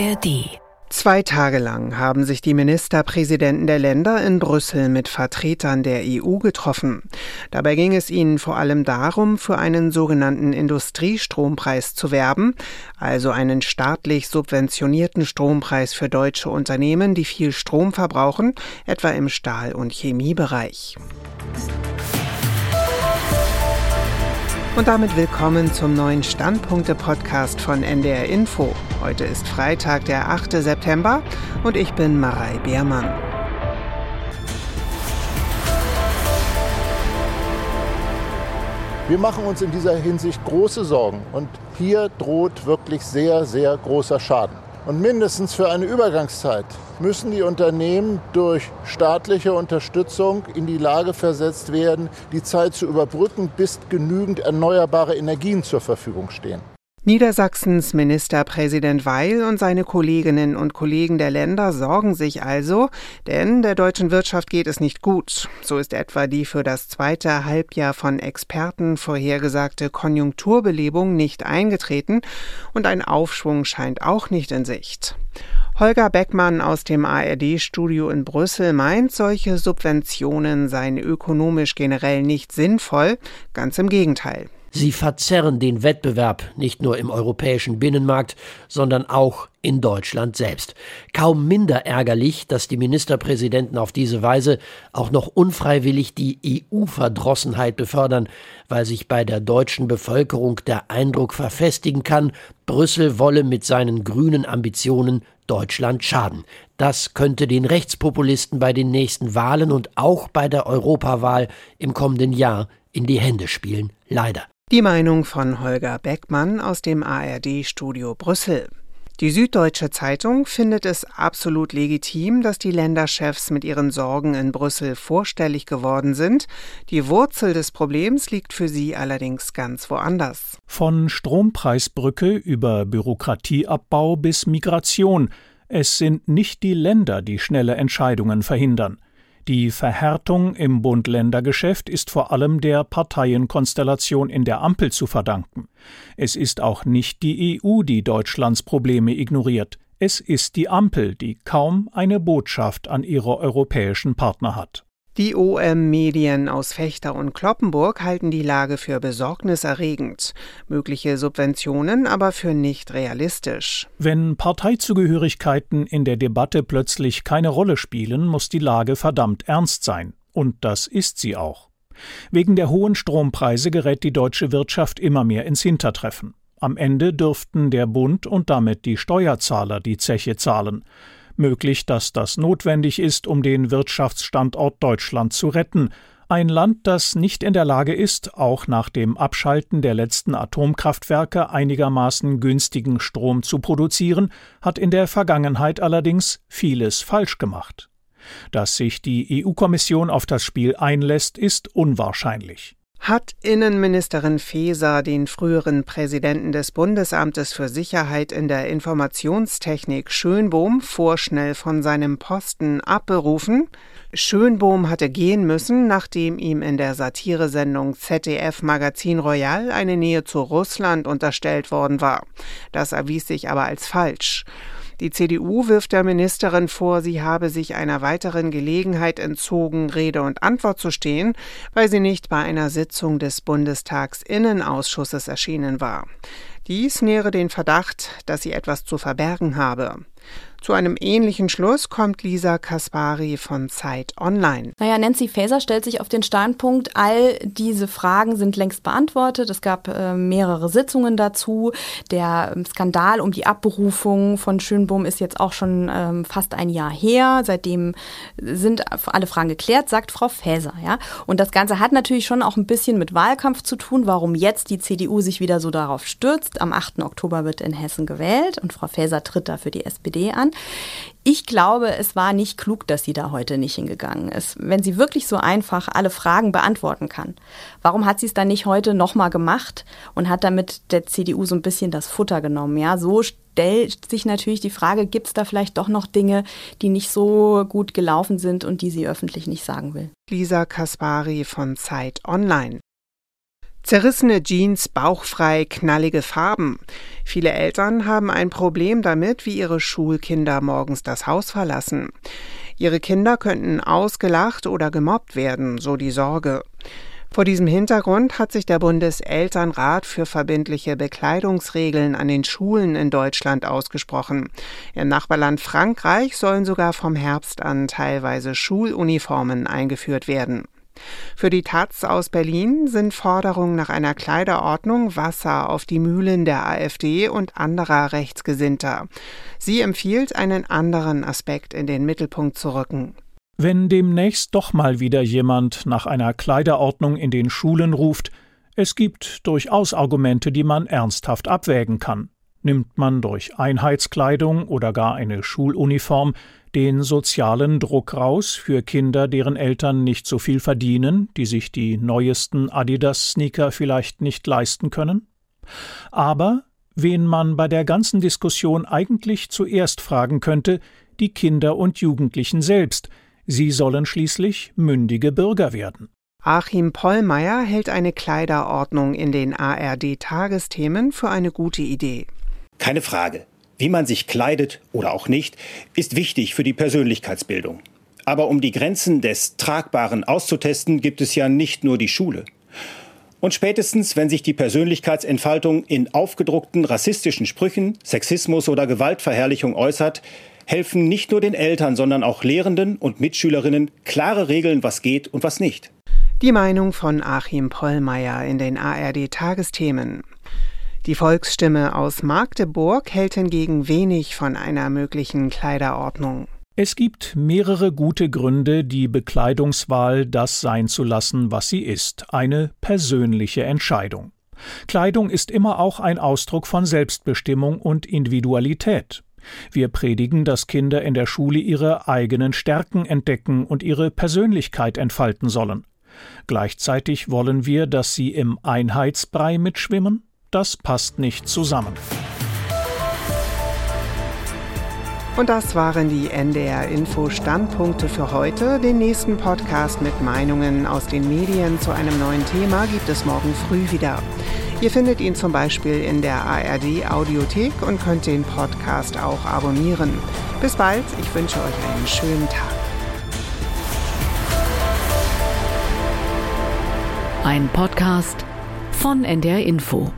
ARD Zwei Tage lang haben sich die Ministerpräsidenten der Länder in Brüssel mit Vertretern der EU getroffen. Dabei ging es ihnen vor allem darum, für einen sogenannten Industriestrompreis zu werben, also einen staatlich subventionierten Strompreis für deutsche Unternehmen, die viel Strom verbrauchen, etwa im Stahl- und Chemiebereich. Und damit willkommen zum neuen Standpunkte-Podcast von NDR Info. Heute ist Freitag, der 8. September und ich bin Marei Beermann. Wir machen uns in dieser Hinsicht große Sorgen und hier droht wirklich sehr, sehr großer Schaden. Und mindestens für eine Übergangszeit müssen die Unternehmen durch staatliche Unterstützung in die Lage versetzt werden, die Zeit zu überbrücken, bis genügend erneuerbare Energien zur Verfügung stehen. Niedersachsens Ministerpräsident Weil und seine Kolleginnen und Kollegen der Länder sorgen sich also, denn der deutschen Wirtschaft geht es nicht gut. So ist etwa die für das zweite Halbjahr von Experten vorhergesagte Konjunkturbelebung nicht eingetreten und ein Aufschwung scheint auch nicht in Sicht. Holger Beckmann aus dem ARD-Studio in Brüssel meint, solche Subventionen seien ökonomisch generell nicht sinnvoll, ganz im Gegenteil. Sie verzerren den Wettbewerb nicht nur im europäischen Binnenmarkt, sondern auch in Deutschland selbst. Kaum minder ärgerlich, dass die Ministerpräsidenten auf diese Weise auch noch unfreiwillig die EU-Verdrossenheit befördern, weil sich bei der deutschen Bevölkerung der Eindruck verfestigen kann, Brüssel wolle mit seinen grünen Ambitionen Deutschland schaden. Das könnte den Rechtspopulisten bei den nächsten Wahlen und auch bei der Europawahl im kommenden Jahr in die Hände spielen. Leider. Die Meinung von Holger Beckmann aus dem ARD-Studio Brüssel. Die Süddeutsche Zeitung findet es absolut legitim, dass die Länderchefs mit ihren Sorgen in Brüssel vorstellig geworden sind. Die Wurzel des Problems liegt für sie allerdings ganz woanders. Von Strompreisbrücke über Bürokratieabbau bis Migration. Es sind nicht die Länder, die schnelle Entscheidungen verhindern. Die Verhärtung im Bund-Länder-Geschäft ist vor allem der Parteienkonstellation in der Ampel zu verdanken. Es ist auch nicht die EU, die Deutschlands Probleme ignoriert. Es ist die Ampel, die kaum eine Botschaft an ihre europäischen Partner hat. Die OM-Medien aus Fechter und Kloppenburg halten die Lage für besorgniserregend, mögliche Subventionen aber für nicht realistisch. Wenn Parteizugehörigkeiten in der Debatte plötzlich keine Rolle spielen, muss die Lage verdammt ernst sein. Und das ist sie auch. Wegen der hohen Strompreise gerät die deutsche Wirtschaft immer mehr ins Hintertreffen. Am Ende dürften der Bund und damit die Steuerzahler die Zeche zahlen. Möglich, dass das notwendig ist, um den Wirtschaftsstandort Deutschland zu retten, ein Land, das nicht in der Lage ist, auch nach dem Abschalten der letzten Atomkraftwerke einigermaßen günstigen Strom zu produzieren, hat in der Vergangenheit allerdings vieles falsch gemacht. Dass sich die EU-Kommission auf das Spiel einlässt, ist unwahrscheinlich. Hat Innenministerin Faeser den früheren Präsidenten des Bundesamtes für Sicherheit in der Informationstechnik Schönbohm vorschnell von seinem Posten abberufen? Schönbohm hatte gehen müssen, nachdem ihm in der Satiresendung ZDF Magazin Royal eine Nähe zu Russland unterstellt worden war. Das erwies sich aber als falsch. Die CDU wirft der Ministerin vor, sie habe sich einer weiteren Gelegenheit entzogen, Rede und Antwort zu stehen, weil sie nicht bei einer Sitzung des Bundestagsinnenausschusses erschienen war. Dies nähere den Verdacht, dass sie etwas zu verbergen habe. Zu einem ähnlichen Schluss kommt Lisa Kaspari von Zeit Online. Naja, Nancy Faeser stellt sich auf den Standpunkt, all diese Fragen sind längst beantwortet. Es gab äh, mehrere Sitzungen dazu. Der ähm, Skandal um die Abberufung von Schönbohm ist jetzt auch schon ähm, fast ein Jahr her. Seitdem sind alle Fragen geklärt, sagt Frau Faeser. Ja? Und das Ganze hat natürlich schon auch ein bisschen mit Wahlkampf zu tun, warum jetzt die CDU sich wieder so darauf stürzt. Am 8. Oktober wird in Hessen gewählt und Frau Faeser tritt da für die SPD an. Ich glaube, es war nicht klug, dass sie da heute nicht hingegangen ist. Wenn sie wirklich so einfach alle Fragen beantworten kann, warum hat sie es dann nicht heute nochmal gemacht und hat damit der CDU so ein bisschen das Futter genommen? Ja, so stellt sich natürlich die Frage, gibt es da vielleicht doch noch Dinge, die nicht so gut gelaufen sind und die sie öffentlich nicht sagen will? Lisa Kaspari von Zeit Online. Zerrissene Jeans, bauchfrei, knallige Farben. Viele Eltern haben ein Problem damit, wie ihre Schulkinder morgens das Haus verlassen. Ihre Kinder könnten ausgelacht oder gemobbt werden, so die Sorge. Vor diesem Hintergrund hat sich der Bundeselternrat für verbindliche Bekleidungsregeln an den Schulen in Deutschland ausgesprochen. Im Nachbarland Frankreich sollen sogar vom Herbst an teilweise Schuluniformen eingeführt werden. Für die Taz aus Berlin sind Forderungen nach einer Kleiderordnung Wasser auf die Mühlen der AfD und anderer Rechtsgesinnter. Sie empfiehlt, einen anderen Aspekt in den Mittelpunkt zu rücken. Wenn demnächst doch mal wieder jemand nach einer Kleiderordnung in den Schulen ruft, es gibt durchaus Argumente, die man ernsthaft abwägen kann. Nimmt man durch Einheitskleidung oder gar eine Schuluniform den sozialen Druck raus für Kinder, deren Eltern nicht so viel verdienen, die sich die neuesten Adidas-Sneaker vielleicht nicht leisten können? Aber wen man bei der ganzen Diskussion eigentlich zuerst fragen könnte, die Kinder und Jugendlichen selbst. Sie sollen schließlich mündige Bürger werden. Achim Pollmeier hält eine Kleiderordnung in den ARD-Tagesthemen für eine gute Idee. Keine Frage. Wie man sich kleidet oder auch nicht, ist wichtig für die Persönlichkeitsbildung. Aber um die Grenzen des Tragbaren auszutesten, gibt es ja nicht nur die Schule. Und spätestens, wenn sich die Persönlichkeitsentfaltung in aufgedruckten rassistischen Sprüchen, Sexismus oder Gewaltverherrlichung äußert, helfen nicht nur den Eltern, sondern auch Lehrenden und Mitschülerinnen klare Regeln, was geht und was nicht. Die Meinung von Achim Pollmeier in den ARD Tagesthemen. Die Volksstimme aus Magdeburg hält hingegen wenig von einer möglichen Kleiderordnung. Es gibt mehrere gute Gründe, die Bekleidungswahl das sein zu lassen, was sie ist, eine persönliche Entscheidung. Kleidung ist immer auch ein Ausdruck von Selbstbestimmung und Individualität. Wir predigen, dass Kinder in der Schule ihre eigenen Stärken entdecken und ihre Persönlichkeit entfalten sollen. Gleichzeitig wollen wir, dass sie im Einheitsbrei mitschwimmen, das passt nicht zusammen. Und das waren die NDR Info Standpunkte für heute. Den nächsten Podcast mit Meinungen aus den Medien zu einem neuen Thema gibt es morgen früh wieder. Ihr findet ihn zum Beispiel in der ARD Audiothek und könnt den Podcast auch abonnieren. Bis bald, ich wünsche euch einen schönen Tag. Ein Podcast von NDR Info.